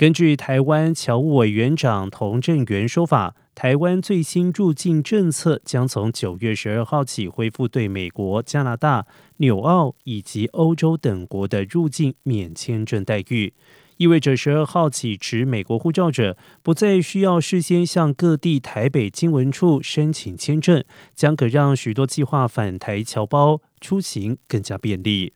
根据台湾侨务委员长童振源说法，台湾最新入境政策将从九月十二号起恢复对美国、加拿大、纽澳以及欧洲等国的入境免签证待遇，意味着十二号起持美国护照者不再需要事先向各地台北经文处申请签证，将可让许多计划返台侨胞出行更加便利。